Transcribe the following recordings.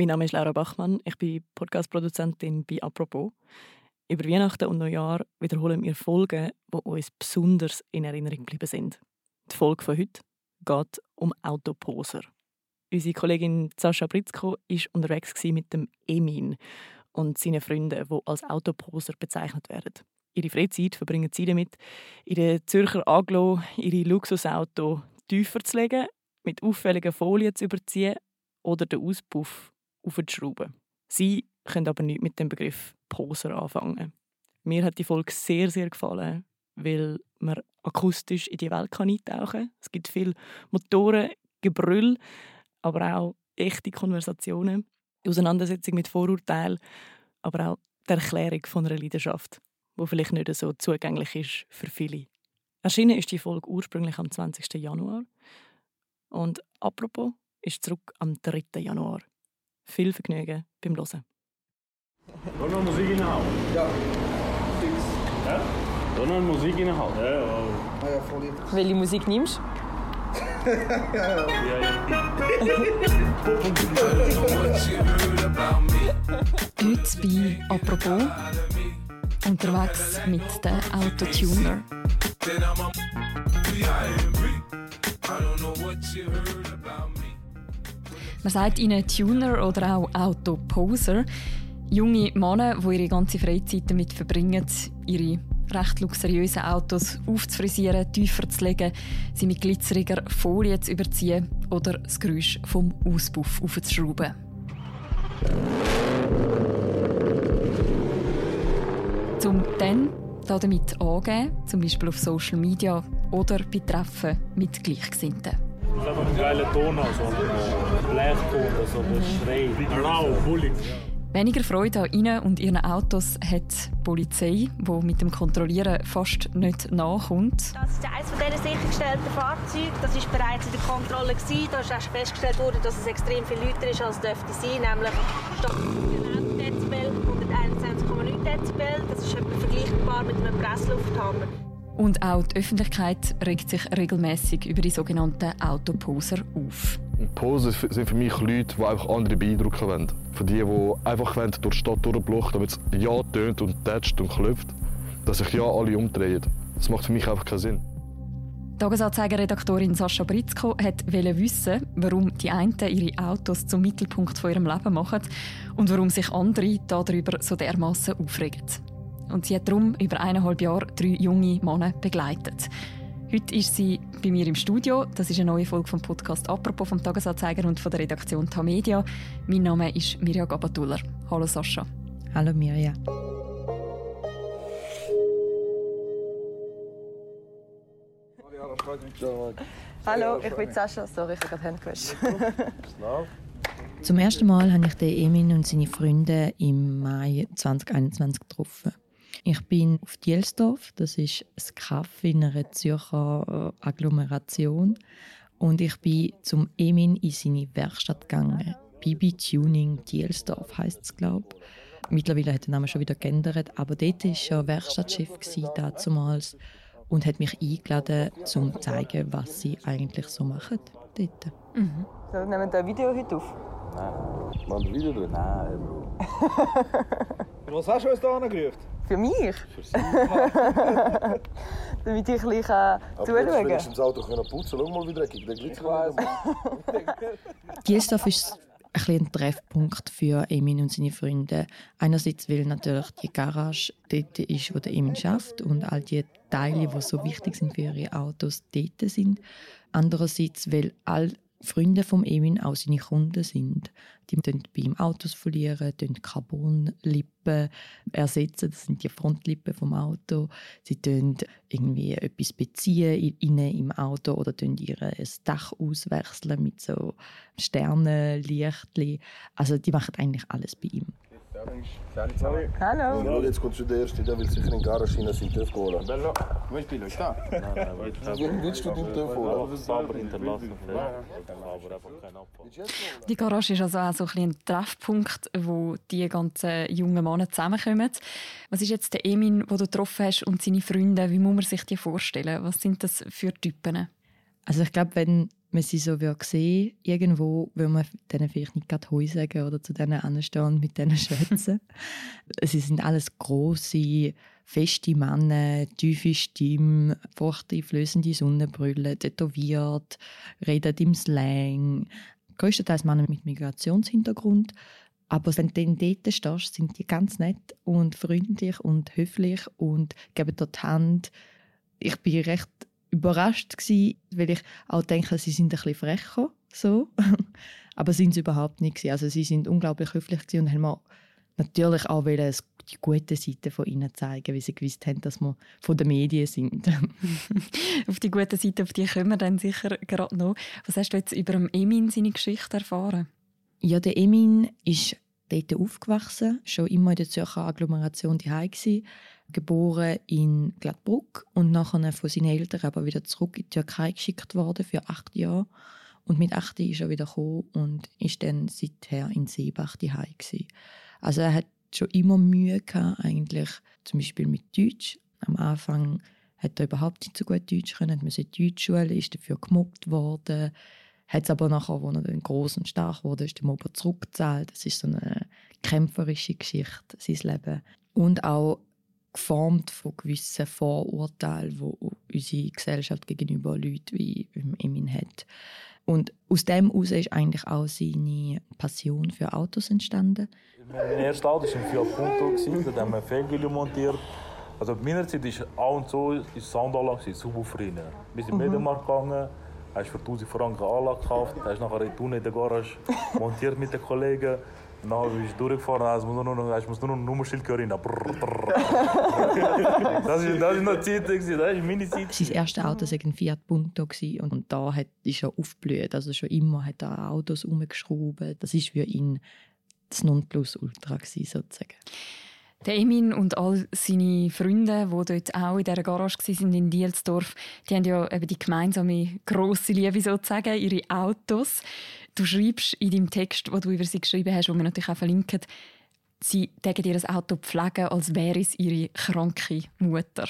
Mein Name ist Laura Bachmann, ich bin Podcast-Produzentin bei «Apropos». Über Weihnachten und Neujahr wiederholen wir Folgen, die uns besonders in Erinnerung geblieben sind. Die Folge von heute geht um Autoposer. Unsere Kollegin Sascha Britzko war unterwegs mit dem Emin und seinen Freunden, die als Autoposer bezeichnet werden. Ihre Freizeit verbringen sie damit, in den Zürcher Aglo ihre Luxusauto tiefer zu legen, mit auffälligen Folien zu überziehen oder den Auspuff aufzuschrauben. Sie können aber nicht mit dem Begriff Poser anfangen. Mir hat die Folge sehr, sehr gefallen, weil man akustisch in die Welt kann eintauchen kann. Es gibt viele Motoren, Gebrüll, aber auch echte Konversationen, die Auseinandersetzung mit Vorurteilen, aber auch die Erklärung von einer Leidenschaft, die vielleicht nicht so zugänglich ist für viele. Erschienen ist die Folge ursprünglich am 20. Januar und apropos ist zurück am 3. Januar. Viel Vergnügen beim Hören. Wollen wir Musik reinhauen? Ja, fix. Ja? Wollen wir Musik reinhauen? Ja, ja. Ah ja, voll lieb. Welche Musik nimmst du? ja, ja. Heute bei «Apropos» unterwegs mit den Autotuner. Man sagt ihnen Tuner oder auch Autoposer. Junge Männer, die ihre ganze Freizeit damit verbringen, ihre recht luxuriösen Autos aufzufrisieren, tiefer zu legen, sie mit glitzeriger Folie zu überziehen oder das Geräusch vom Auspuff aufzuschrauben. Zum dann damit angeben, zum Beispiel auf Social Media oder bei Treffen mit Gleichgesinnten. Das ist einfach ein geiler Ton, also ein Blechton, also ein Schrei. Rau, bullig. Weniger Freude an ihnen und ihren Autos hat die Polizei, die mit dem Kontrollieren fast nicht nachkommt. Das ist eines dieser sichergestellten Fahrzeuge. Das war bereits in der Kontrolle. Gewesen. Da ist erst festgestellt worden, dass es extrem viel lauter ist, als es dürfte sein. Nämlich statt 11 Dezibel 121,9 Dezibel. Das ist etwa vergleichbar mit einem Presslufthammer. Und auch die Öffentlichkeit regt sich regelmäßig über die sogenannten Autoposer auf. Poser sind für mich Leute, die einfach andere beeindrucken wollen. Für die, die einfach wollen, durch die Stadt durchblochen damit es ja tönt und tätscht und klopft, dass sich ja alle umdrehen. Das macht für mich einfach keinen Sinn. Tagesanzeiger-Redaktorin Sascha Britzko wollte wissen, warum die einen ihre Autos zum Mittelpunkt von ihrem Leben machen und warum sich andere darüber so dermaßen aufregen. Und sie hat darum über eineinhalb Jahre drei junge Männer begleitet. Heute ist sie bei mir im Studio. Das ist eine neue Folge vom Podcast «Apropos» vom Tagesanzeiger und von der Redaktion Tamedia. Mein Name ist Mirja Gabatuller. Hallo Sascha. Hallo Mirja. Hallo, ich bin Sascha. Sorry, ich habe gerade Hände gewaschen. Zum ersten Mal habe ich den Emin und seine Freunde im Mai 2021 getroffen. Ich bin auf Dielsdorf, das ist ein Kaff in einer Zürcher äh, Agglomeration. Und ich bin zum Emin in seine Werkstatt gegangen. Bibi Tuning Dielsdorf heisst es, glaube ich. Mittlerweile hat der Name schon wieder geändert, aber dort war er Werkstattchef damals und hat mich eingeladen, um zu zeigen, was sie eigentlich so machen dort. Mhm. So, nehmen wir ein Video heute auf? Nein. Wir Video drin? Nein, Bro. Was hast du uns hier angerufen? Für mich? Für Sie. Damit ich ein bisschen zuschauen kann. das Auto können putzen. Schau mal, wie dreckig der Glitzer ist ein, bisschen ein Treffpunkt für Emin und seine Freunde. Einerseits, weil natürlich die Garage dort ist, wo der Emin schafft und all die Teile, die so wichtig sind für ihre Autos, dort sind. Andererseits, weil all Freunde vom Emin auch seine Kunden sind. Die tun bei ihm Autos verlieren, Carbonlippen ersetzen, das sind die Frontlippen vom Auto. Sie tun irgendwie etwas beziehen innen im Auto oder ihr Dach auswechseln mit so Sternenlichtli. Also die machen eigentlich alles bei ihm. Hallo. Ja, jetzt kommt schon der Erste, der will sicher in die Garage rein, seinen TÜV holen. Bello. Ist Bilo? Ist da? Nein, nein. Willst du den TÜV holen? Aber sauber hinterlassen. Aber einfach kein Abfall. Die Garage ist also auch so ein, ein Treffpunkt, wo die ganzen jungen Männer zusammenkommen. Was ist jetzt der Emin, den du getroffen hast, und seine Freunde? Wie muss man sich die vorstellen? Was sind das für Typen? Also ich glaube, wenn man sie so würde sehen, irgendwo würde man denen vielleicht nicht gerade Heu sagen oder zu denen anstehen und mit denen schwätzen. sie sind alles große, feste Männer, tiefe Stimme, furchteinflößende Sonnenbrille, tätowiert, reden im Slang. Größtenteils Männer mit Migrationshintergrund. Aber wenn du dort stehst, sind die ganz nett und freundlich und höflich und geben dir die Hand. Ich bin recht überrascht gewesen, weil ich auch denke, sie sind ein bisschen frecher, so. aber sind sie überhaupt nicht gewesen. Also sie sind unglaublich höflich gewesen und haben mir natürlich auch die gute Seite von ihnen zeigen, weil sie gewusst haben, dass wir von den Medien sind. auf die gute Seite, auf die kommen wir dann sicher gerade noch. Was hast du jetzt über Emin seine Geschichte erfahren? Ja, der Emin ist dort aufgewachsen, schon immer in der Zürcher Agglomeration daheim geboren in Gladbruck und nachher von seinen Eltern aber wieder zurück in die Türkei geschickt worden für acht Jahre. Und mit acht ist er wieder gekommen und ist dann seither in Seebach daheim Also er hat schon immer Mühe gehabt, eigentlich zum Beispiel mit Deutsch. Am Anfang hat er überhaupt nicht so gut Deutsch können, hat man in die Deutschschule, ist dafür gemobbt worden, hat es aber nachher, als er dann groß und stark wurde, ist der Mobber zurückgezahlt. Das ist so eine kämpferische Geschichte, sein Leben. Und auch geformt von gewissen Vorurteilen, die unsere Gesellschaft gegenüber Leuten wie Emin hat. Und aus dem heraus ist eigentlich auch seine Passion für Autos entstanden. Mein erstes Auto war ein Fiat Punto, da haben wir Felgel montiert. Also in meiner Zeit war auch und so ist Soundanlage Subwoofer Wir sind in den mhm. Medienmarkt gegangen, hast für 1000 Franken Anlage gekauft, hast nachher in der Garage montiert mit den Kollegen. Dann bist du durchgefahren, also muss nur noch, muss nur noch ein Nummerschild hören. das war das ist noch Zeit, das ist meine Zeit. Sein erstes Auto war ein Fiat Punto und, und da hat, ist er aufgeblüht. Also schon immer hat er Autos umgeschraubt. Das war für ihn das Nonplusultra sozusagen. Der Emin und all seine Freunde, die dort auch in dieser Garage waren in Dielsdorf, die haben ja eben die gemeinsame grosse Liebe sozusagen, ihre Autos. Du schreibst in deinem Text, wo du über sie geschrieben hast, wo wir natürlich auch verlinken, sie tägen ihr Auto pflegen, als wäre es ihre kranke Mutter.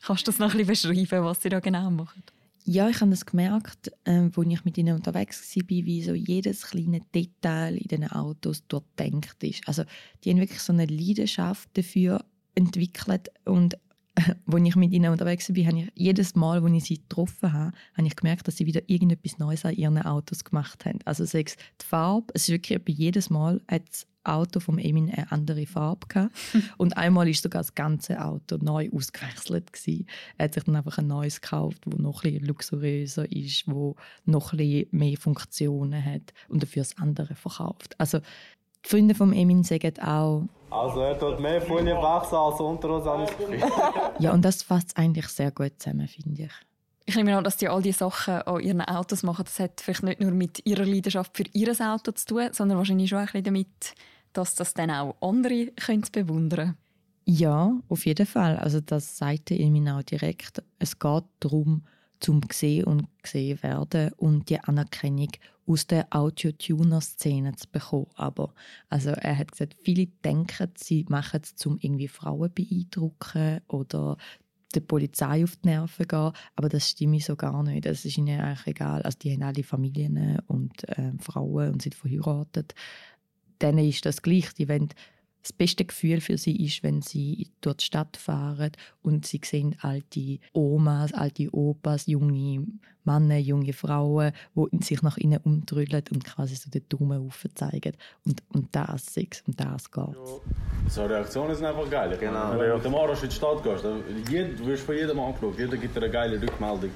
Kannst du das noch ein bisschen beschreiben, was sie da genau machen? Ja, ich habe das gemerkt, äh, als ich mit ihnen unterwegs war, wie so jedes kleine Detail in diesen Autos durchdenkt ist. Also die haben wirklich so eine Leidenschaft dafür entwickelt und als ich mit ihnen unterwegs war, habe ich jedes Mal, als ich sie getroffen habe, habe ich gemerkt, dass sie wieder irgendetwas Neues an ihren Autos gemacht haben. Also sei es die Farbe, es ist wirklich jedes Mal hat das Auto vom Emin eine andere Farbe gehabt. und einmal ist sogar das ganze Auto neu ausgewechselt gewesen. Er hat sich dann einfach ein neues gekauft, das noch ein luxuriöser ist, wo noch ein mehr Funktionen hat und dafür das andere verkauft. Also die Freunde von Emin sagen auch, also er tut mehr Folie wachsen als unter uns, ich Ja, und das fasst eigentlich sehr gut zusammen, finde ich. Ich nehme an, dass die all diese Sachen an ihren Autos machen. Das hat vielleicht nicht nur mit ihrer Leidenschaft für ihr Auto zu tun, sondern wahrscheinlich schon ein bisschen damit, dass das dann auch andere können bewundern Ja, auf jeden Fall. Also das sagte Emin auch direkt. Es geht darum, zum gesehen und gesehen werden und die Anerkennung aus der Audio-Tuner-Szene zu bekommen. Aber also er hat gesagt, viele denken, sie machen es, um irgendwie Frauen beeindrucken oder der Polizei auf die Nerven gehen, aber das stimmt so gar nicht. Das ist ihnen eigentlich egal. Also die haben alle Familien und äh, Frauen und sind verheiratet. Denen ist das gleich. Die wollen das beste Gefühl für sie ist, wenn sie durch die Stadt fahren und sie sehen alte Omas, alte Opas, junge Männer, junge Frauen, die sich nach ihnen umdrüllen und quasi so den Daumen aufzeigen. Und, und das ist und das geht. So Reaktionen sind einfach geil. Genau. Wenn du mit dem Arsch in die Stadt gehst, du wirst von jedem angeschaut. Jeder gibt dir eine geile Rückmeldung.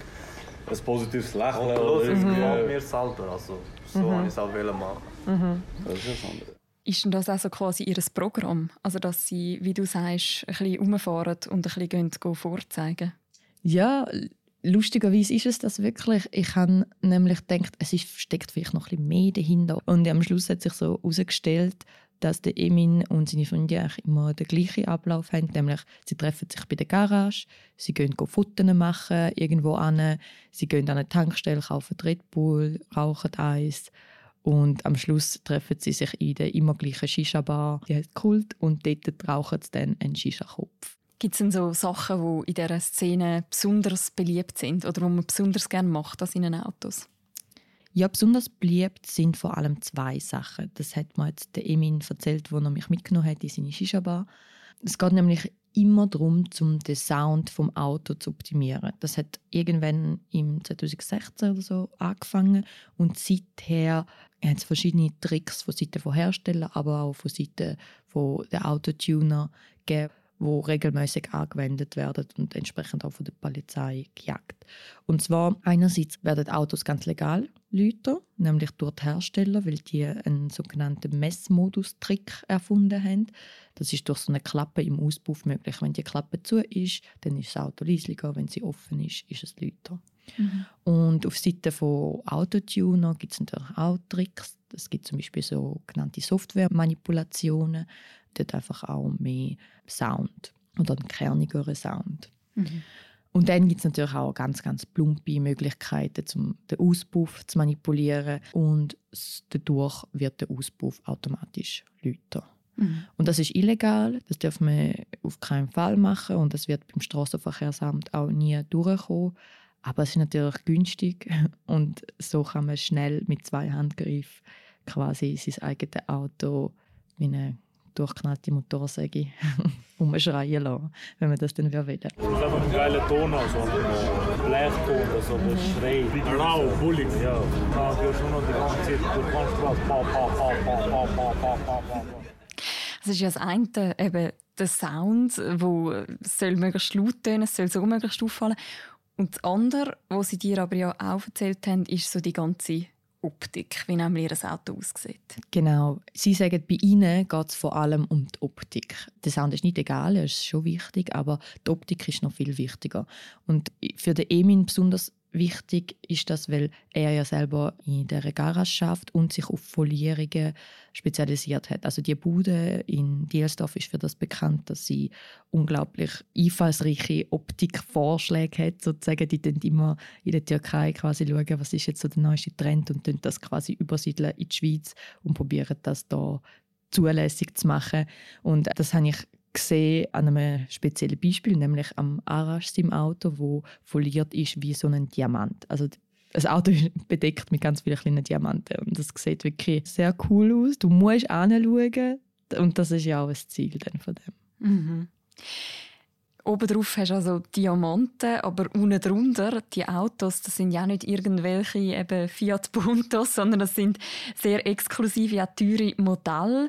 Ein positives Lächeln. Und los, es gefällt mir selber. Also, so mhm. habe ich es auch machen. Mhm. Das ist das andere. Ist denn das also quasi ihr Programm? Also, dass sie, wie du sagst, ein bisschen rumfahren und ein bisschen gehen, vorzeigen? Ja, lustigerweise ist es das wirklich. Ich habe nämlich gedacht, es ist, steckt vielleicht noch ein bisschen mehr dahinter. Und am Schluss hat sich so herausgestellt, dass der Emin und seine Freunde immer den gleichen Ablauf haben. Nämlich, sie treffen sich bei der Garage, sie gehen Fotos machen irgendwo an, sie gehen an eine Tankstelle, kaufen Red Bull, rauchen Eis und am Schluss treffen sie sich in der immer gleichen Shisha-Bar, die heißt Kult, und dort rauchen sie dann einen Shisha-Kopf. Gibt es denn so Sachen, die in dieser Szene besonders beliebt sind oder die man besonders gerne macht als in Autos? Ja, besonders beliebt sind vor allem zwei Sachen. Das hat mir jetzt der Emin erzählt, wo er mich mitgenommen hat in seine Shisha-Bar. Es geht nämlich immer darum, um den Sound vom Auto zu optimieren. Das hat irgendwann im 2016 oder so angefangen und seither hat es verschiedene Tricks von Seiten von Herstellern, aber auch von Seiten der Autotuner gegeben wo regelmäßig angewendet werden und entsprechend auch von der Polizei gejagt. Und zwar einerseits werden Autos ganz legal läuten, nämlich durch die Hersteller, weil die einen sogenannten Messmodus-Trick erfunden haben. Das ist durch so eine Klappe im Auspuff möglich. Wenn die Klappe zu ist, dann ist das Auto leislicher. Wenn sie offen ist, ist es lauter. Mhm. Und auf Seite von Autotuner gibt es natürlich auch Tricks. Es gibt zum Beispiel sogenannte Software-Manipulationen dort einfach auch mehr Sound oder einen kernigeren Sound. Mhm. Und dann gibt es natürlich auch ganz, ganz plumpe Möglichkeiten, um den Auspuff zu manipulieren und dadurch wird der Auspuff automatisch lauter. Mhm. Und das ist illegal, das dürfen wir auf keinen Fall machen und das wird beim Straßenverkehrsamt auch nie durchkommen. Aber es ist natürlich günstig und so kann man schnell mit zwei Handgriffen quasi sein eigenes Auto wie eine durchknallte Motorsäge umschreien lassen, wenn man das dann will. Das ist einfach ein geiler Ton, also ein Blechton, also mhm. schreit. Rau, bullig. Ja, da hörst du noch die ganze Zeit durch die Straße. Pa, pa, pa, pa, pa, pa, pa, pa, pa. Das ist ja das eine, eben der Sound, der soll möglichst laut tönen, soll so möglichst auffallen. Und das andere, was sie dir aber ja auch erzählt haben, ist so die ganze Optik, wie nämlich ihr Auto aussieht. Genau. Sie sagen, bei Ihnen geht es vor allem um die Optik. Der Sound ist nicht egal, er ist schon wichtig, aber die Optik ist noch viel wichtiger. Und für den Emin besonders wichtig ist das, weil er ja selber in der Garage schafft und sich auf Folierungen spezialisiert hat. Also die Bude in Dielsdorf ist für das bekannt, dass sie unglaublich einfallsreiche Optikvorschläge hat. Sozusagen, die dann immer in der Türkei quasi schauen, was ist jetzt so der neueste Trend und dann das quasi übersiedeln in die Schweiz und probieren das da zulässig zu machen. Und das habe ich gesehen an einem speziellen Beispiel, nämlich am Arash im Auto, wo foliert ist wie so ein Diamant. Also das Auto ist bedeckt mit ganz vielen kleinen Diamanten und das sieht wirklich sehr cool aus. Du musst anschauen und das ist ja auch das Ziel dann von dem. Mhm. Obendrauf hast du also Diamanten, aber unten drunter, die Autos, das sind ja nicht irgendwelche eben Fiat Puntos, sondern das sind sehr exklusive, auch teure Modelle.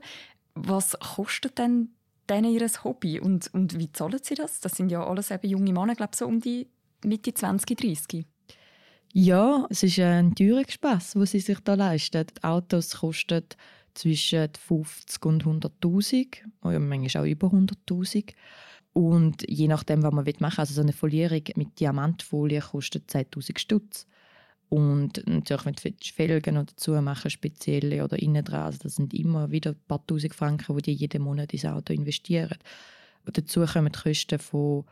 Was kostet denn denen ihr Hobby. Und, und wie zahlen sie das? Das sind ja alles eben junge Männer, glaube so um die Mitte 20, 30. Ja, es ist ein teurer Spass, den sie sich da leisten. Die Autos kosten zwischen 50 und 100'000, ja, manchmal auch über 100'000. Und je nachdem, was man machen will, also so eine Folierung mit Diamantfolie kostet 10'000 Stutz. Und natürlich, wenn du Felgen noch dazu machen, spezielle oder innen dran, also das sind immer wieder ein paar tausend Franken, die die jeden Monat ins Auto investieren. Und dazu kommen die Kosten von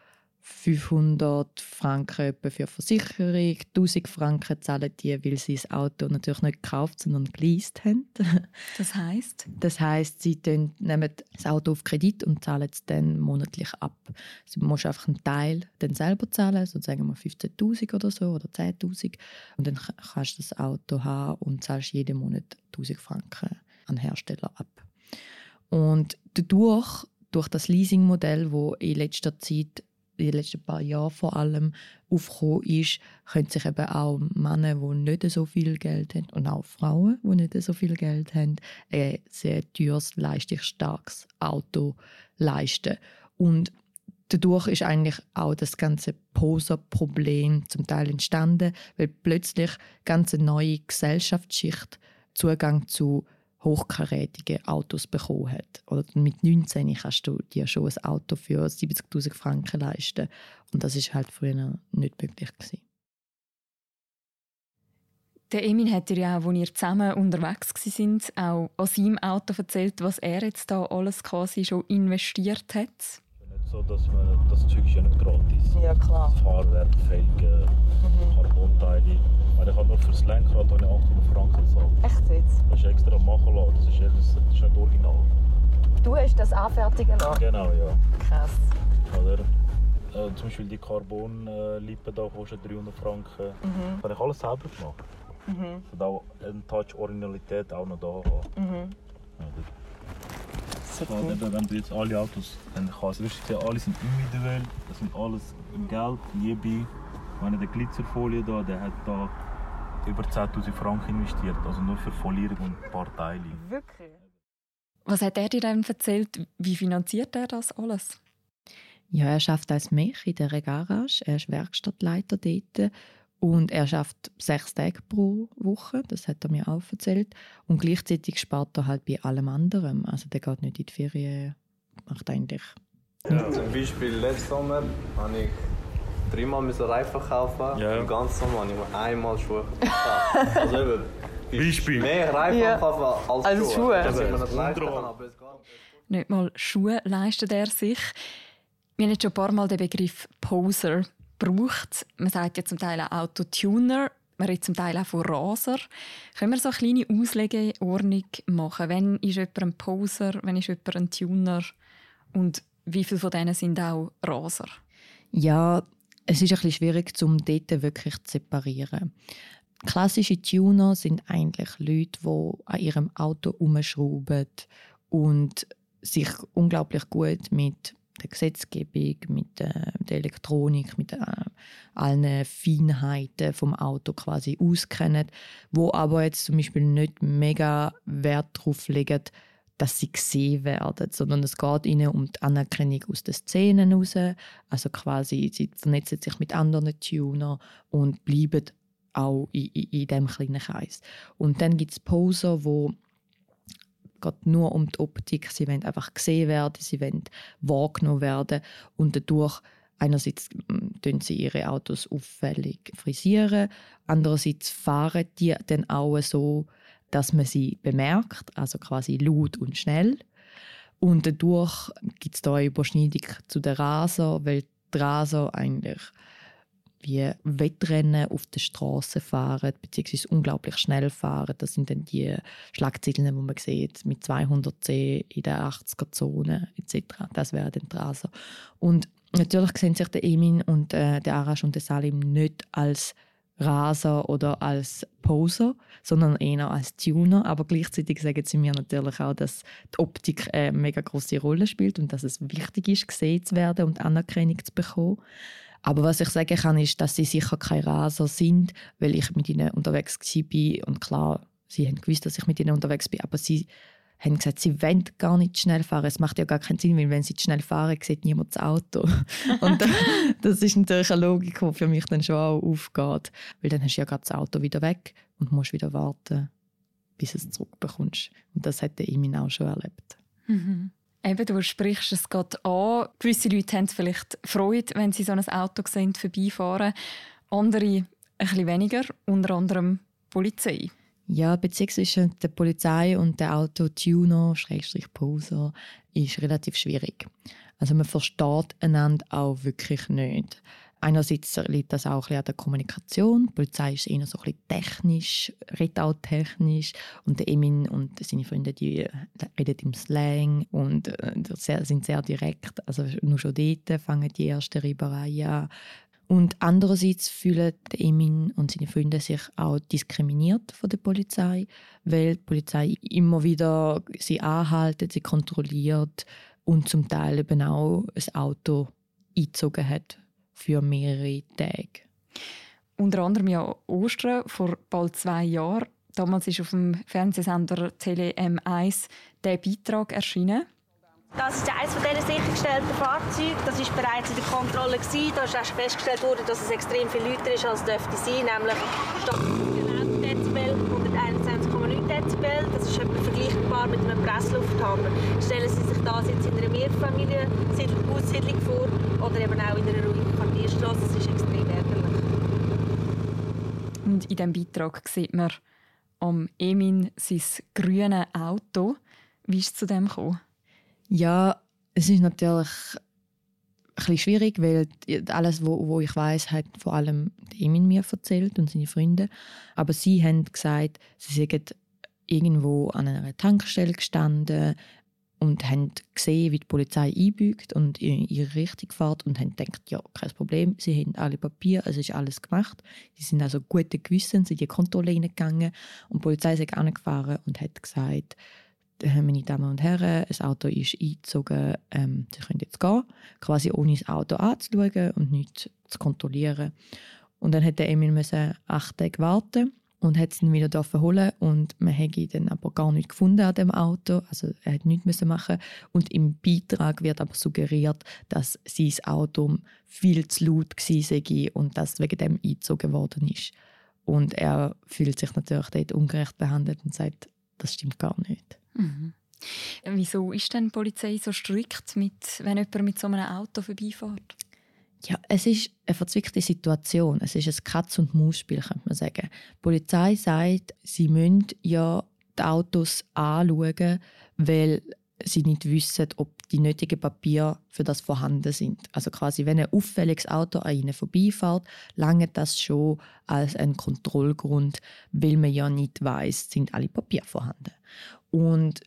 500 Franken für Versicherung, 1000 Franken zahlen die, weil sie das Auto natürlich nicht gekauft, sondern geleast haben. Das heißt? Das heißt, sie nehmen das Auto auf Kredit und zahlen es dann monatlich ab. Also du musst einfach einen Teil dann selber zahlen, so sagen wir 15.000 oder so oder 10.000 und dann kannst du das Auto haben und zahlst jeden Monat 1000 Franken an den Hersteller ab. Und dadurch, durch das Leasingmodell, wo in letzter Zeit in den letzten paar Jahren vor allem aufgekommen ist, können sich eben auch Männer, die nicht so viel Geld haben und auch Frauen, die nicht so viel Geld haben, ein sehr teures, leistungsstarkes Auto leisten. Und dadurch ist eigentlich auch das ganze Poser-Problem zum Teil entstanden, weil plötzlich ganz eine neue Gesellschaftsschicht Zugang zu hochkarätige Autos bekommen hat. Oder mit 19 kannst du dir schon ein Auto für 70'000 Franken leisten. Und das ist halt früher nicht möglich gewesen. Der Emin hat dir ja auch, als ihr zusammen unterwegs sind, auch an seinem Auto erzählt, was er jetzt da alles quasi schon investiert hat. Nicht so, dass man, das Zeug ist ja nicht gratis. Ja, klar. Fahrwerk, Felgen, mhm. Carbonteile. Ich habe nur für das Lenkrad 800 Franken gezahlt. Echt jetzt? Das ist extra machen lassen. Das ist, das ist nicht original. Du hast das anfertigen lassen? Genau, ja. Krass. Oder? Äh, zum Beispiel die Carbon-Lippe da kostet 300 Franken. Mhm. Das habe ich alles selber gemacht. Mhm. Und auch einen Touch Originalität auch noch da haben. Mhm. So Ja, cool. wenn wenn du jetzt alle Autos dann kannst, du sehen, alle sind individuell, das sind alles Geld, Liebe. Wenn der Glitzerfolie da, der hat da über 10'000 Franken investiert, also nur für Folierung und ein paar Teile. Wirklich? Was hat er dir dann erzählt? Wie finanziert er das alles? Ja, er schafft als Mech in dieser Garage. Er ist Werkstattleiter dort. Und er schafft sechs Tage pro Woche, das hat er mir auch erzählt. Und gleichzeitig spart er halt bei allem anderen. Also der geht nicht in die Ferien, macht eigentlich Zum Beispiel letzten Sommer habe ich dreimal müssen Reifen kaufen. Ja. Im ganzen Sommer habe ich nur einmal Schuhe gekauft. Also eben, Beispiel. mehr Reifen Ja. kaufen als, Als Schuhe. Das Eben, ich mir nicht leisten kann, aber es geht. Nicht mal Schuhe leistet er sich. Wir haben jetzt schon ein paar Mal den Begriff Poser gebraucht. Man sagt ja zum Teil auch Autotuner. Man redet zum Teil auch von Raser. Können wir so eine kleine Auslegeordnung machen? Wann ist jemand ein Poser, wann ist jemand ein Tuner? Und wie viele von denen sind auch Raser? Ja, es ist ein bisschen schwierig, um dort wirklich zu separieren. Klassische Tuner sind eigentlich Leute, die an ihrem Auto umschrauben und sich unglaublich gut mit der Gesetzgebung, mit äh, der Elektronik, mit äh, allen Feinheiten vom Auto quasi auskennen, wo aber jetzt zum Beispiel nicht mega Wert darauf legen, dass sie gesehen werden, sondern es geht ihnen um die Anerkennung aus den Szenen raus. Also quasi, sie vernetzen sich mit anderen Tuner und bleiben auch in, in, in diesem kleinen Kreis. Und dann gibt es Poser, wo geht nur um die Optik. Sie wollen einfach gesehen werden, sie wollen wahrgenommen werden und dadurch einerseits mm, tun sie ihre Autos auffällig frisieren, andererseits fahren die dann auch so, dass man sie bemerkt, also quasi laut und schnell. Und dadurch gibt es da eine Überschneidung zu den Raser, weil die Raser eigentlich wie Wettrennen auf der Straße fahren, beziehungsweise unglaublich schnell fahren. Das sind dann die Schlagzeilen, die man sieht, mit 210 in der 80er-Zone etc. Das wäre dann die Raser. Und natürlich sehen sich der Emin und äh, der Arash und der Salim nicht als Raser oder als Poser, sondern eher als Tuner. Aber gleichzeitig sagen sie mir natürlich auch, dass die Optik eine mega große Rolle spielt und dass es wichtig ist, gesehen zu werden und Anerkennung zu bekommen. Aber was ich sagen kann, ist, dass sie sicher keine Raser sind, weil ich mit ihnen unterwegs war. Und klar, sie haben gewusst, dass ich mit ihnen unterwegs bin, aber sie haben gesagt, sie wollen gar nicht schnell fahren. Es macht ja gar keinen Sinn, weil wenn sie schnell fahren, sieht niemand das Auto. Und das ist natürlich eine Logik, die für mich dann schon auch aufgeht. Weil dann hast du ja gerade das Auto wieder weg und musst wieder warten, bis du es zurückbekommst. Und das hat der Imin auch schon erlebt. Mhm. Eben, du sprichst es gerade an. Gewisse Leute haben vielleicht Freude, wenn sie so ein Auto sehen, vorbeifahren. Andere ein bisschen weniger, unter anderem Polizei. Ja, die der Polizei und der Autotuner, Schrägstrich Poser, ist relativ schwierig. Also man versteht einander auch wirklich nicht. Einerseits liegt das auch ein an der Kommunikation. Die Polizei ist eher so ein technisch, redet auch technisch. Und der Emin und seine Freunde, die reden im Slang und äh, sind sehr direkt. Also nur schon dort fangen die ersten Reibereien an. Und andererseits fühlen Emin und seine Freunde sich auch diskriminiert von der Polizei, weil die Polizei immer wieder sie anhaltet, sie kontrolliert und zum Teil eben auch ein Auto eingezogen hat für mehrere Tage. Unter anderem ja Ostern vor bald zwei Jahren. Damals ist auf dem Fernsehsender Tele M1 der Beitrag erschienen. Das ist eines von diesen sichergestellten Fahrzeugen. Das war bereits in der Kontrolle. Gewesen. Da ist auch festgestellt worden, dass es extrem viel lauter ist, als dürfte sein. Nämlich statt 11 Dezibel 121,9 Dezibel. Das ist etwa vergleichbar mit einem Presslufthammer. Stellen Sie sich das jetzt in einer Mehrfamilien-Aussiedlung vor oder eben auch in einer ruhigen Quartierstraße. Das ist extrem ärgerlich. Und in diesem Beitrag sieht man am Emin sein grünes Auto. Wie ist es zu dem gekommen? Ja, es ist natürlich ein bisschen schwierig, weil alles, wo, wo ich weiß, hat vor allem Emin mir erzählt und seine Freunde. Aber sie haben gesagt, sie sind irgendwo an einer Tankstelle gestanden. Und haben gesehen, wie die Polizei einbügt und in ihre Richtung fährt und haben gedacht, ja, kein Problem, sie haben alle Papier, es ist alles gemacht. Sie sind also gute Gewissen, sind in die Kontrolle hineingegangen und die Polizei ist angefahren und hat gesagt, meine Damen und Herren, ein Auto ist eingezogen, ähm, Sie können jetzt gehen, quasi ohne das Auto anzuschauen und nichts zu kontrollieren. Und dann musste Emil acht Tage warten und hat dann wieder holen und man hat ihn dann aber gar nicht gefunden an dem Auto, also er hat nichts machen und im Beitrag wird aber suggeriert, dass sein Auto viel zu laut war und dass wegen dem eingezogen worden ist. Und er fühlt sich natürlich dort ungerecht behandelt und sagt, das stimmt gar nicht. Mhm. Wieso ist denn die Polizei so strikt, mit, wenn jemand mit so einem Auto vorbeifährt? Ja, es ist eine verzwickte Situation. Es ist ein Katz- und Maus-Spiel, könnte man sagen. Die Polizei sagt, sie müssen ja die Autos anschauen, weil sie nicht wissen, ob die nötigen Papiere für das vorhanden sind. Also quasi, wenn ein auffälliges Auto an ihnen vorbeifährt, lange das schon als ein Kontrollgrund, weil man ja nicht weiß, sind alle Papiere vorhanden. Und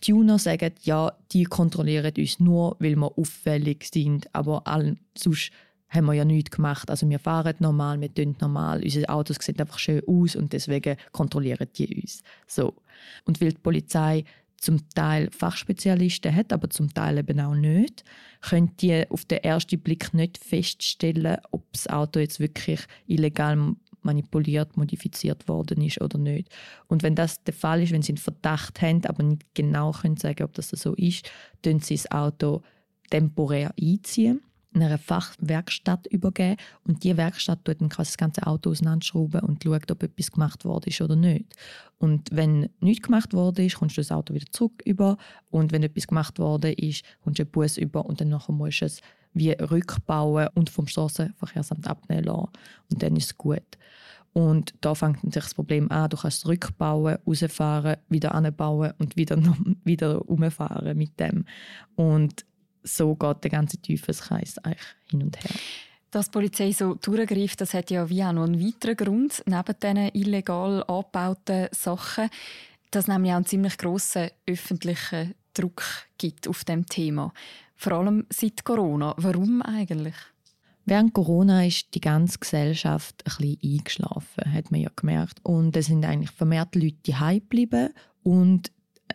Tuner sagen, ja, die kontrollieren uns nur, weil wir auffällig sind, aber allen, sonst haben wir ja nichts gemacht. Also wir fahren normal, wir tun normal, unsere Autos sehen einfach schön aus und deswegen kontrollieren die uns. So. Und weil die Polizei zum Teil Fachspezialisten hat, aber zum Teil eben auch nicht, können die auf den ersten Blick nicht feststellen, ob das Auto jetzt wirklich illegal manipuliert, modifiziert worden ist oder nicht. Und wenn das der Fall ist, wenn sie einen Verdacht haben, aber nicht genau können sagen, ob das so ist, dann sie das Auto temporär einziehen in einer Fachwerkstatt übergeben und die Werkstatt tut dann quasi das ganze Auto auseinanderschrauben und schaut, ob etwas gemacht worden ist oder nicht. Und wenn nichts gemacht worden ist, kommst du das Auto wieder zurück über und wenn etwas gemacht worden ist, kommst du einen Bus über und dann nachher musst du es wie rückbauen und vom Straßenverkehrsamt abnehmen lassen. Und dann ist es gut. Und da fängt sich das Problem an. Du kannst rückbauen, rausfahren, wieder anbauen und wieder, wieder umfahren mit dem. Und so geht der ganze Teufelskreis eigentlich hin und her. Dass die Polizei so durchgreift, das hat ja wie auch noch einen weiteren Grund, neben diesen illegal angebauten Sachen, dass es nämlich auch einen ziemlich grossen öffentlichen Druck gibt auf dem Thema. Vor allem seit Corona. Warum eigentlich? Während Corona ist die ganze Gesellschaft ein bisschen eingeschlafen, hat man ja gemerkt. Und es sind eigentlich vermehrt Leute die geblieben und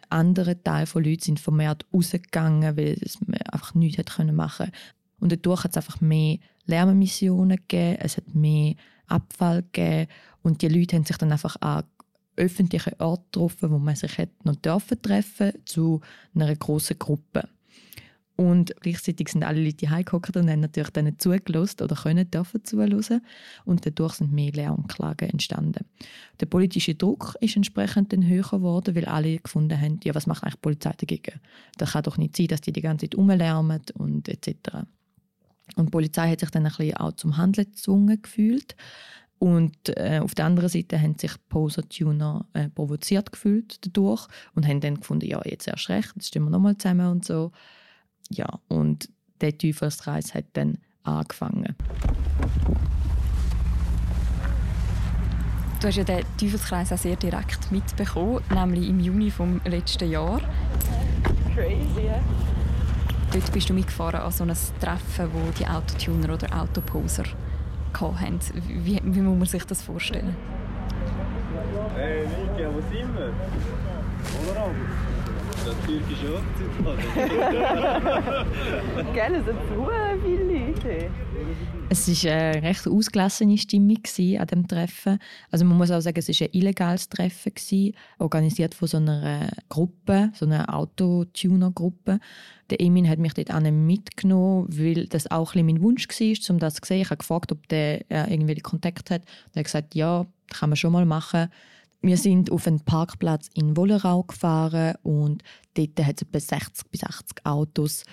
andere Teile von Leuten sind vermehrt rausgegangen, weil man einfach nichts machen konnte. Und dadurch hat es einfach mehr Lärmmissionen gegeben, es hat mehr Abfall gegeben und die Leute haben sich dann einfach an öffentlichen Orten getroffen, wo man sich noch treffen dürfen zu einer grossen Gruppe. Und gleichzeitig sind alle Leute heimgehockt und haben natürlich dann zugelassen oder können dürfen zuhören. Und dadurch sind mehr Lärmklagen entstanden. Der politische Druck ist entsprechend dann höher geworden, weil alle gefunden haben, ja, was macht eigentlich die Polizei dagegen? Das kann doch nicht sein, dass die die ganze Zeit rumlärmen und etc. Und die Polizei hat sich dann ein bisschen auch zum Handeln gezwungen gefühlt. Und äh, auf der anderen Seite haben sich Poser-Tuner äh, provoziert gefühlt dadurch und haben dann gefunden, ja, jetzt erst recht, jetzt stehen wir nochmal zusammen und so ja, und der Teufelskreis hat dann angefangen. Du hast ja den Teufelskreis auch sehr direkt mitbekommen, nämlich im Juni vom letzten Jahr. Crazy, ja. Dort bist du mitgefahren an so ein Treffen, wo die Autotuner oder Autoposer hatten. Wie, wie muss man sich das vorstellen? Hey Nikia, wo sind wir? Eine türkische Hochzeit Gell, es sind so viele Leute. Es war eine recht ausgelassene Stimmung an diesem Treffen. Also man muss auch sagen, es war ein illegales Treffen, organisiert von so einer Gruppe, so einer Autotuner-Gruppe. Der Emin hat mich dort mitgenommen, weil das auch ein mein Wunsch war, um das zu sehen. Ich habe gefragt, ob der äh, irgendwelche Kontakt hat. Er hat gesagt, ja, das kann man schon mal machen. Wir sind auf einen Parkplatz in Wollerau gefahren und dort hat es etwa 60 bis 80 Autos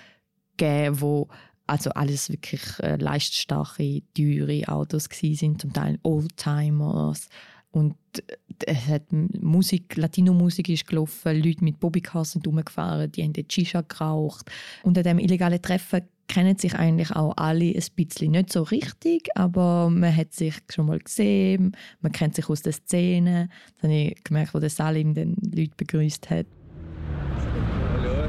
gegeben, wo also alles wirklich äh, leiststarke, teure Autos sind, zum Teil Oldtimers. Und äh, es hat Musik, Latino-Musik ist gelaufen, Leute mit Bobbycars sind rumgefahren, die haben dort Shisha geraucht. Und an diesem illegalen Treffen kennen sich eigentlich auch alle ein bisschen. Nicht so richtig, aber man hat sich schon mal gesehen, man kennt sich aus der Szene. Dann habe ich gemerkt, wo der Salim den Leute begrüßt hat. Hallo.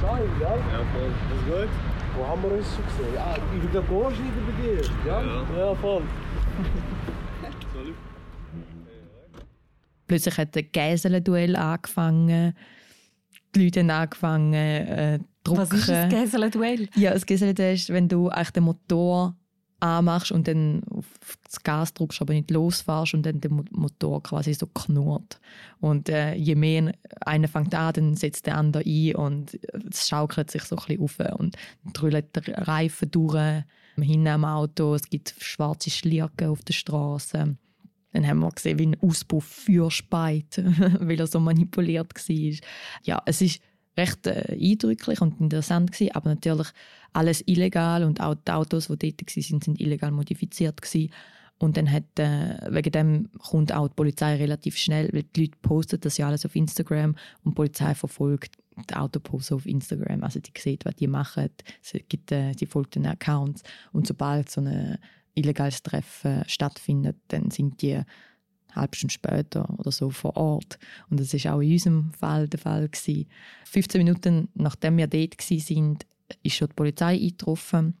Schein, gell? Ja, voll. Das ist gut. Wo haben wir uns schon gesehen? Ah, über den Gorschnieder bei dir, ja? Ja. Ja, voll. Plötzlich hat ein Gäselduell angefangen. Die Leute haben angefangen äh, zu Was ist das Gäselduell? Ja, das Gäselduell ist, wenn du eigentlich den Motor anmachst und dann auf das Gas drückst, aber nicht losfährst und dann der Mo- Motor quasi so knurrt. Und äh, je mehr einer fängt an, dann setzt der andere ein und es schaukelt sich so ein bisschen auf und dann drüllt der Reifen durch, hinten am Auto, es gibt schwarze Schlierken auf der Straße. Dann haben wir gesehen, wie ein Auspuff Feuer speit, weil er so manipuliert war. Ja, es ist recht äh, eindrücklich und interessant gewesen, aber natürlich alles illegal und auch die Autos, die dort waren, sind illegal modifiziert gewesen. Und dann hat, äh, wegen dem kommt auch die Polizei relativ schnell, weil die Leute posten das ja alles auf Instagram und die Polizei verfolgt die Autoposts auf Instagram. Also die sieht, was die machen, sie, gibt, äh, sie folgt den Accounts und sobald so ein illegales Treffen stattfindet, dann sind die halbe Stunde später oder so vor Ort. Und das ist auch in unserem Fall der Fall. Gewesen. 15 Minuten nachdem wir dort waren, ist schon die Polizei eingetroffen.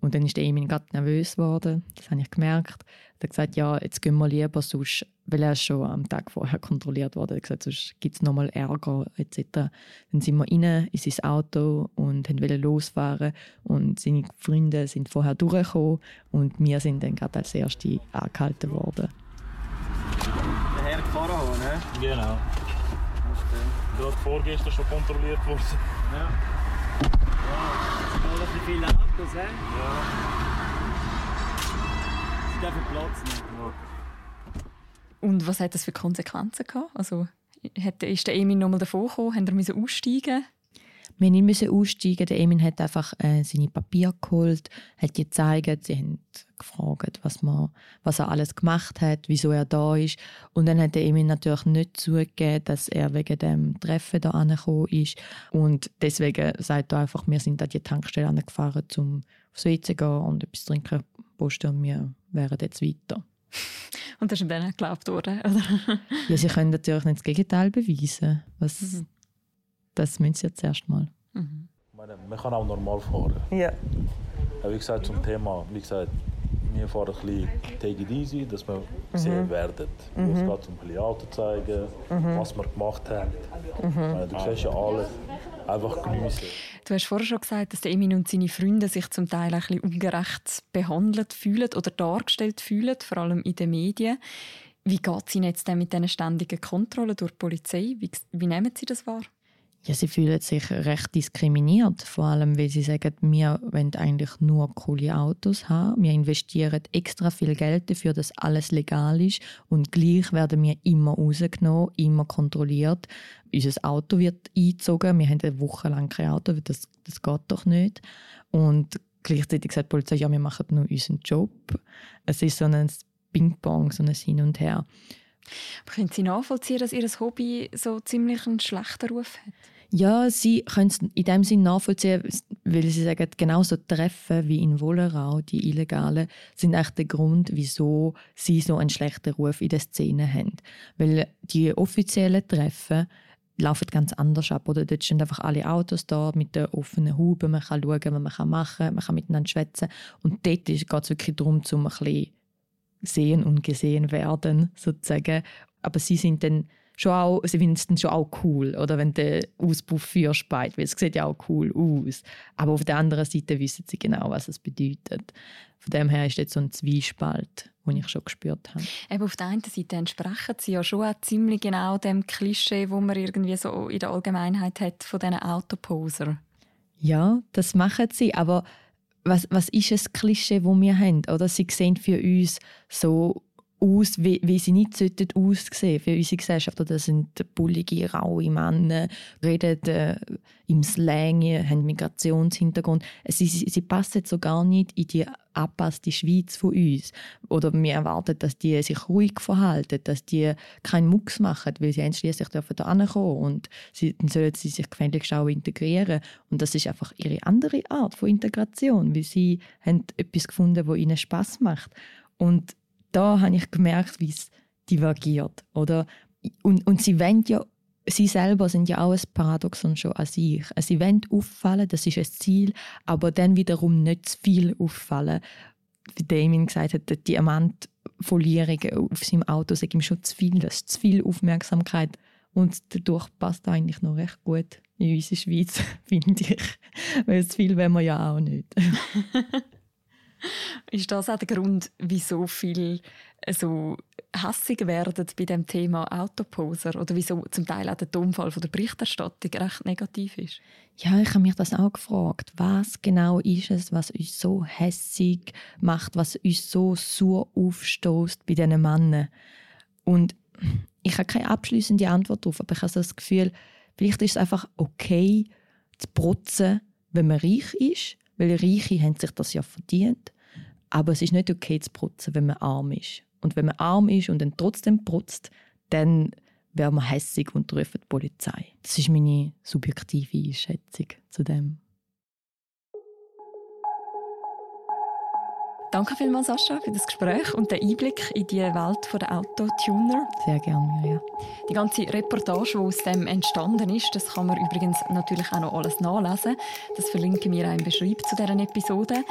Und dann ist der Emin gerade nervös geworden. Das habe ich gemerkt. Er hat gesagt, ja, jetzt gehen wir lieber, sonst, weil er schon am Tag vorher kontrolliert wurde. Er hat gesagt, sonst gibt es nochmal Ärger etc. Dann sind wir rein in sein Auto und wollten losfahren. Und seine Freunde sind vorher durchgekommen und wir sind dann gerade als Erste angehalten worden. Der Herr Karaho, ne? Genau. Dort vorgestern schon kontrolliert worden. Ja. Ja, es sind viele Autos, hä? Ja. Sie dürfen Platz nehmen. Und was hat das für Konsequenzen gehabt? Also, hat, ist der Emin nochmal davor gekommen? Haben wir aussteigen Wir nicht aussteigen. Der Emin hat einfach äh, seine Papiere geholt, hat die gezeigt. Sie haben gefragt, was, man, was er alles gemacht hat, wieso er da ist. Und dann hat der Emin natürlich nicht zugegeben, dass er wegen dem Treffen da angekommen ist. Und deswegen sagt er einfach, wir sind an die Tankstelle angefahren, um aufs WC zu gehen und etwas trinken posten und wir wären jetzt weiter. Und das ist dann auch geglaubt worden, oder? Ja, sie können natürlich nicht das Gegenteil beweisen. Was, Das müssen sie jetzt zuerst mal. Ich meine, man kann auch normal fahren. Ja. Ja, wie gesagt, zum Thema, wie gesagt, wir fahren ein bisschen take it easy, dass wir gesehen werden. Es geht um ein bisschen Auto zeigen, was wir gemacht haben. Meine, Du siehst ja alles. Einfach geniessen. Du hast vorher schon gesagt, dass der Emin und seine Freunde sich zum Teil ein bisschen ungerecht behandelt fühlen oder dargestellt fühlen, vor allem in den Medien. Wie geht es Ihnen jetzt denn mit diesen ständigen Kontrollen durch die Polizei? Wie, wie nehmen Sie das wahr? Ja, sie fühlen sich recht diskriminiert, vor allem weil sie sagen, wir wollen eigentlich nur coole Autos haben. Wir investieren extra viel Geld dafür, dass alles legal ist und gleich werden wir immer rausgenommen, immer kontrolliert. Unser Auto wird eingezogen, wir haben eine Woche lang kein Auto, das, das geht doch nicht. Und gleichzeitig sagt die Polizei, ja, wir machen nur unseren Job. Es ist so ein Ping-Pong, so ein Hin und Her. Können Sie nachvollziehen, dass Ihr Hobby so ziemlich einen schlechten Ruf hat? Ja, sie können es in dem Sinne nachvollziehen, weil sie sagen, genauso Treffen wie in Wollerau, die Illegalen, sind echt der Grund, wieso sie so einen schlechten Ruf in der Szene haben. Weil die offiziellen Treffen laufen ganz anders ab. Oder dort stehen einfach alle Autos da mit der offenen Haube, man kann schauen, was man machen kann, man kann miteinander schwätzen. Und dort geht es wirklich darum, um ein bisschen sehen und gesehen werden, sozusagen. Aber sie sind dann schon auch, sie finden es dann schon auch cool, oder wenn der Auspuff Feuer speit, weil es sieht ja auch cool aus. Aber auf der anderen Seite wissen sie genau, was es bedeutet. Von dem her ist jetzt so ein Zwiespalt, den ich schon gespürt habe. Eben auf der einen Seite entsprechen sie ja schon auch ziemlich genau dem Klischee, wo man irgendwie so in der Allgemeinheit hat von diesen Autoposer. Ja, das machen sie, aber was, was ist das Klischee, das wir haben? Oder sie sehen für uns so aus, wie, wie sie nicht sollten aussehen für unsere Gesellschaft. Oder das sind bullige, raue Männer, reden äh, im Slang, haben Migrationshintergrund. Sie, sie, sie passen so gar nicht in die angepasste Schweiz von uns. Oder wir erwarten, dass die sich ruhig verhalten, dass die keinen Mucks machen, weil sie schließlich dürfen da ankommen und sie, dann sollen sie sich gefälligst auch integrieren. Und das ist einfach ihre andere Art von Integration, weil sie haben etwas gefunden, wo ihnen Spaß macht. Und da habe ich gemerkt, wie es divergiert. Oder? Und, und sie wollen ja sie selber sind ja auch ein Paradoxon schon an sich. Also sie wollen auffallen, das ist ein Ziel, aber dann wiederum nicht zu viel auffallen. Wie Damien gesagt hat, die Diamantfolierungen auf seinem Auto sind ihm schon zu viel, das ist zu viel Aufmerksamkeit. Und dadurch passt eigentlich noch recht gut in unsere Schweiz, finde ich. Weil zu viel wollen wir ja auch nicht. ist das auch der Grund, wieso viel so hässig werden bei dem Thema Autoposer oder wieso zum Teil auch der Tonfall von der Berichterstattung recht negativ ist? Ja, ich habe mich das auch gefragt. Was genau ist es, was uns so hässig macht, was uns so sauer aufstößt bei diesen Männern? Und ich habe keine abschließende Antwort darauf, aber ich habe das Gefühl, vielleicht ist es einfach okay, zu protzen, wenn man reich ist, weil Reiche haben sich das ja verdient. Aber es ist nicht okay zu protzen, wenn man arm ist. Und wenn man arm ist und dann trotzdem protzt, dann wäre man hässig und ruft die Polizei. Das ist meine subjektive Einschätzung zu dem. Danke vielmals, Sascha, für das Gespräch und den Einblick in die Welt der Autotuner. Sehr gerne, Mirja. Die ganze Reportage, die aus dem entstanden ist, das kann man übrigens natürlich auch noch alles nachlesen. Das verlinken wir auch im Beschreib zu dieser Episode.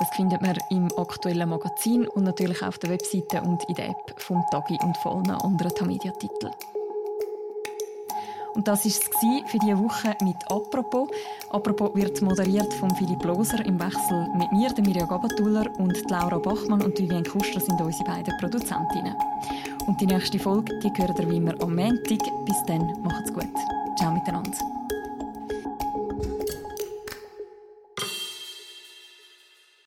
Das findet man im aktuellen Magazin und natürlich auf der Webseite und in der App vom Tagi und von allen anderen Tamedia-Titeln. Und das war es für diese Woche mit «Apropos». «Apropos» wird moderiert von Philipp Loser im Wechsel mit mir, der Mirja Gabatuller und Laura Bachmann und Vivian Kuster sind unsere beiden Produzentinnen. Und die nächste Folge, die gehört ihr wie immer am Montag. Bis dann, macht's gut. Ciao miteinander.